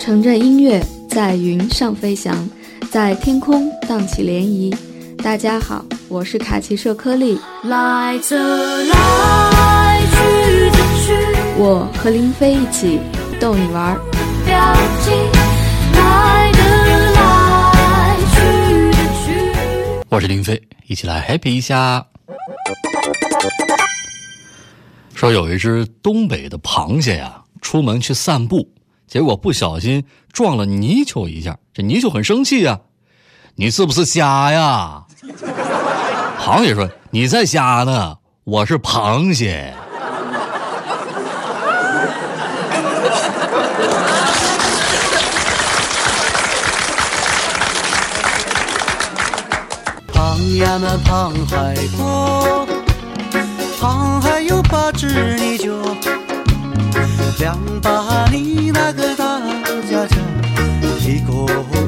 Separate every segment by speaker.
Speaker 1: 乘着音乐在云上飞翔，在天空荡起涟漪。大家好，我是卡奇社颗粒。
Speaker 2: 来则来，去则去，
Speaker 1: 我和林飞一起逗你玩儿。
Speaker 2: 来的来，去的去。
Speaker 3: 我是林飞，一起来 happy 一下。说有一只东北的螃蟹呀，出门去散步，结果不小心撞了泥鳅一下，这泥鳅很生气呀，你是不是瞎呀？螃蟹说：“你在瞎呢，我是螃蟹。”
Speaker 4: 胖呀嘛胖海多，胖还有八只泥鳅，两把你那个大家家，一个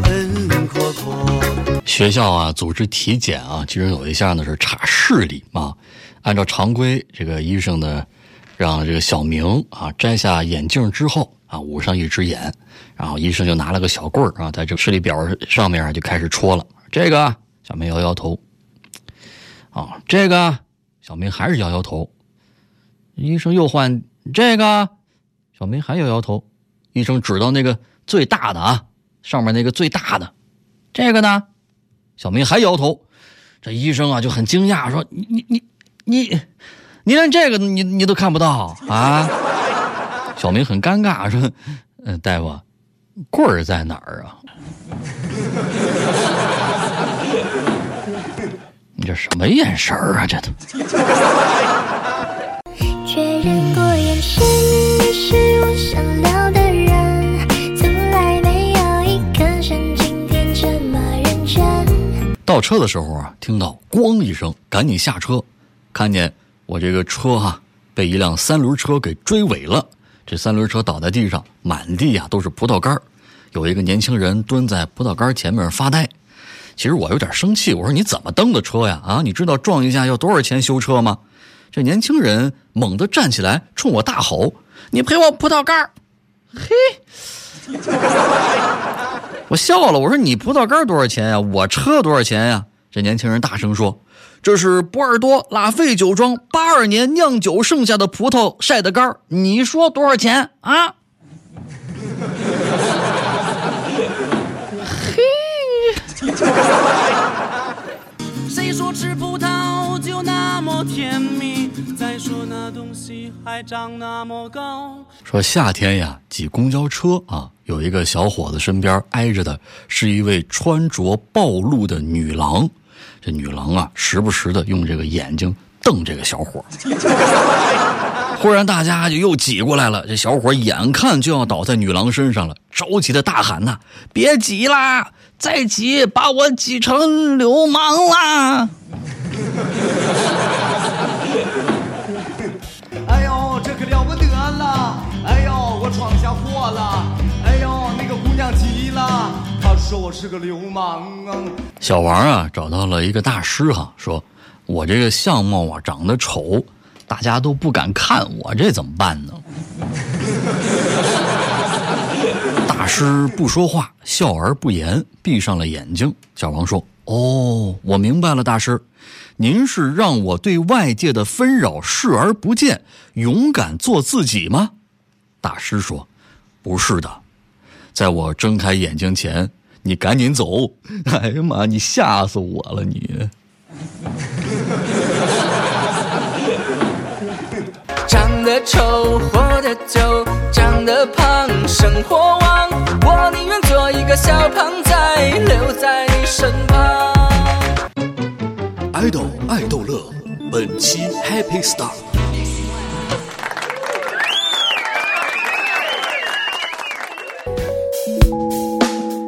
Speaker 4: 恩阔阔。
Speaker 3: 学校啊，组织体检啊，其中有一项呢是查视力啊。按照常规，这个医生呢，让这个小明啊摘下眼镜之后啊，捂上一只眼，然后医生就拿了个小棍儿啊，在这个视力表上面就开始戳了。这个小明摇摇头，啊，这个小明还是摇摇头。医生又换这个，小明还摇摇头。医生指到那个最大的啊，上面那个最大的，这个呢？小明还摇头，这医生啊就很惊讶，说：“你你你你，你连这个你你都看不到啊？”小明很尴尬，说：“嗯，大夫，棍儿在哪儿啊？” 你这什么眼神儿啊？这都
Speaker 5: 确认过眼神，
Speaker 3: 车的时候啊，听到“咣”一声，赶紧下车，看见我这个车哈、被一辆三轮车给追尾了。这三轮车倒在地上，满地啊都是葡萄干有一个年轻人蹲在葡萄干前面发呆。其实我有点生气，我说你怎么蹬的车呀？啊，你知道撞一下要多少钱修车吗？这年轻人猛地站起来，冲我大吼：“你赔我葡萄干！”嘿，我笑了，我说你葡萄干多少钱呀？我车多少钱呀？这年轻人大声说：“这是波尔多拉菲酒庄八二年酿酒剩下的葡萄晒的干你说多少钱啊？”
Speaker 4: 嘿 谁说吃葡萄就那么甜蜜？再说那东西还长那么高。
Speaker 3: 说夏天呀，挤公交车啊，有一个小伙子身边挨着的是一位穿着暴露的女郎。这女郎啊，时不时的用这个眼睛瞪这个小伙。忽然，大家就又挤过来了。这小伙眼看就要倒在女郎身上了，着急的大喊呐：“别挤啦！再挤把我挤成流氓啦！”
Speaker 6: 说我是个流氓啊！
Speaker 3: 小王啊，找到了一个大师哈、说：“我这个相貌啊长得丑，大家都不敢看我，这怎么办呢？”大师不说话，笑而不言，闭上了眼睛。小王说：“哦，我明白了，大师，您是让我对外界的纷扰视而不见，勇敢做自己吗？”大师说：“不是的，在我睁开眼睛前，你赶紧走！哎呀妈，你吓死我了你！
Speaker 4: 长得丑，活得久；长得胖，生活旺。我宁愿做一个小胖仔，留在你身旁。
Speaker 3: 爱豆爱逗乐，本期 Happy Star。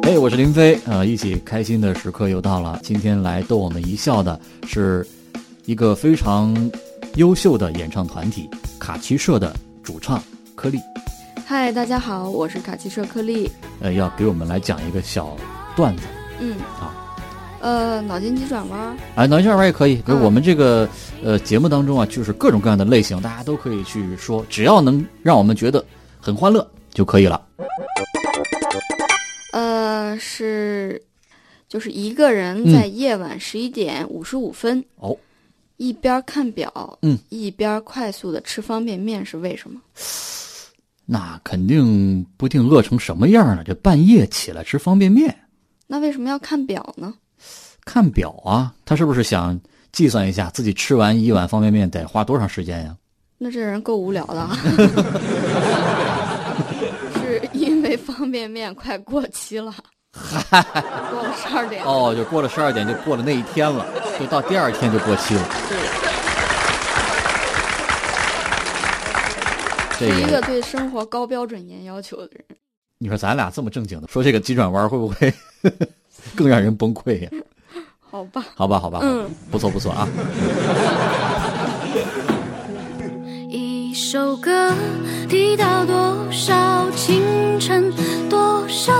Speaker 3: 哎，我是林飞啊、一起开心的时刻又到了。今天来逗我们一笑的是一个非常优秀的演唱团体卡奇社的主唱颗粒，
Speaker 1: 嗨，大家好，我是卡奇社颗粒。
Speaker 3: 呃，要给我们来讲一个小段子。
Speaker 1: 嗯
Speaker 3: 啊，
Speaker 1: 呃，脑筋急转弯。
Speaker 3: 哎，脑筋急转弯也可以。我们这个、呃节目当中啊，就是各种各样的类型，大家都可以去说，只要能让我们觉得很欢乐就可以了。
Speaker 1: 呃，是，就是一个人
Speaker 3: 嗯
Speaker 1: 在夜晚十一点五十五分，
Speaker 3: 哦，
Speaker 1: 一边看表，
Speaker 3: 嗯，
Speaker 1: 一边快速的吃方便面，是为什么？
Speaker 3: 那肯定不定饿成什么样了，这半夜起来吃方便面，
Speaker 1: 那为什么要看表呢？
Speaker 3: 看表啊，他是不是想计算一下自己吃完一碗方便面得花多长时间呀？
Speaker 1: 那这人够无聊的啊！是因为方便面快过期了，过了十二点。
Speaker 3: 哦，就过了十二点，就过了那一天了，就到第二天就过期了。这
Speaker 1: 是一个对生活高标准严要求的人。
Speaker 3: 你说咱俩这么正经的说这个急转弯，会不会 更让人崩溃呀？
Speaker 1: 好吧，
Speaker 3: 好吧，好吧
Speaker 1: 嗯
Speaker 3: 不错不错啊。
Speaker 2: 一首歌提到多少清晨，多少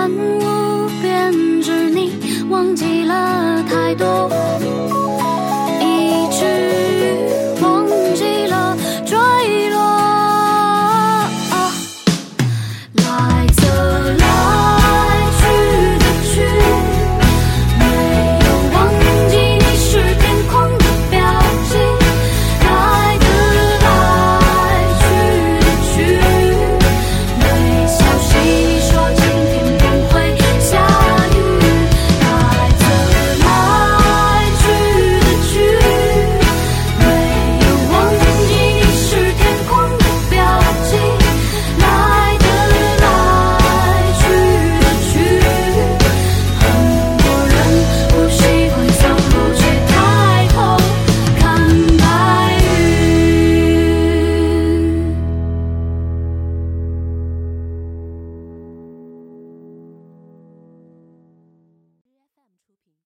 Speaker 2: 万物编织，你忘记了太多。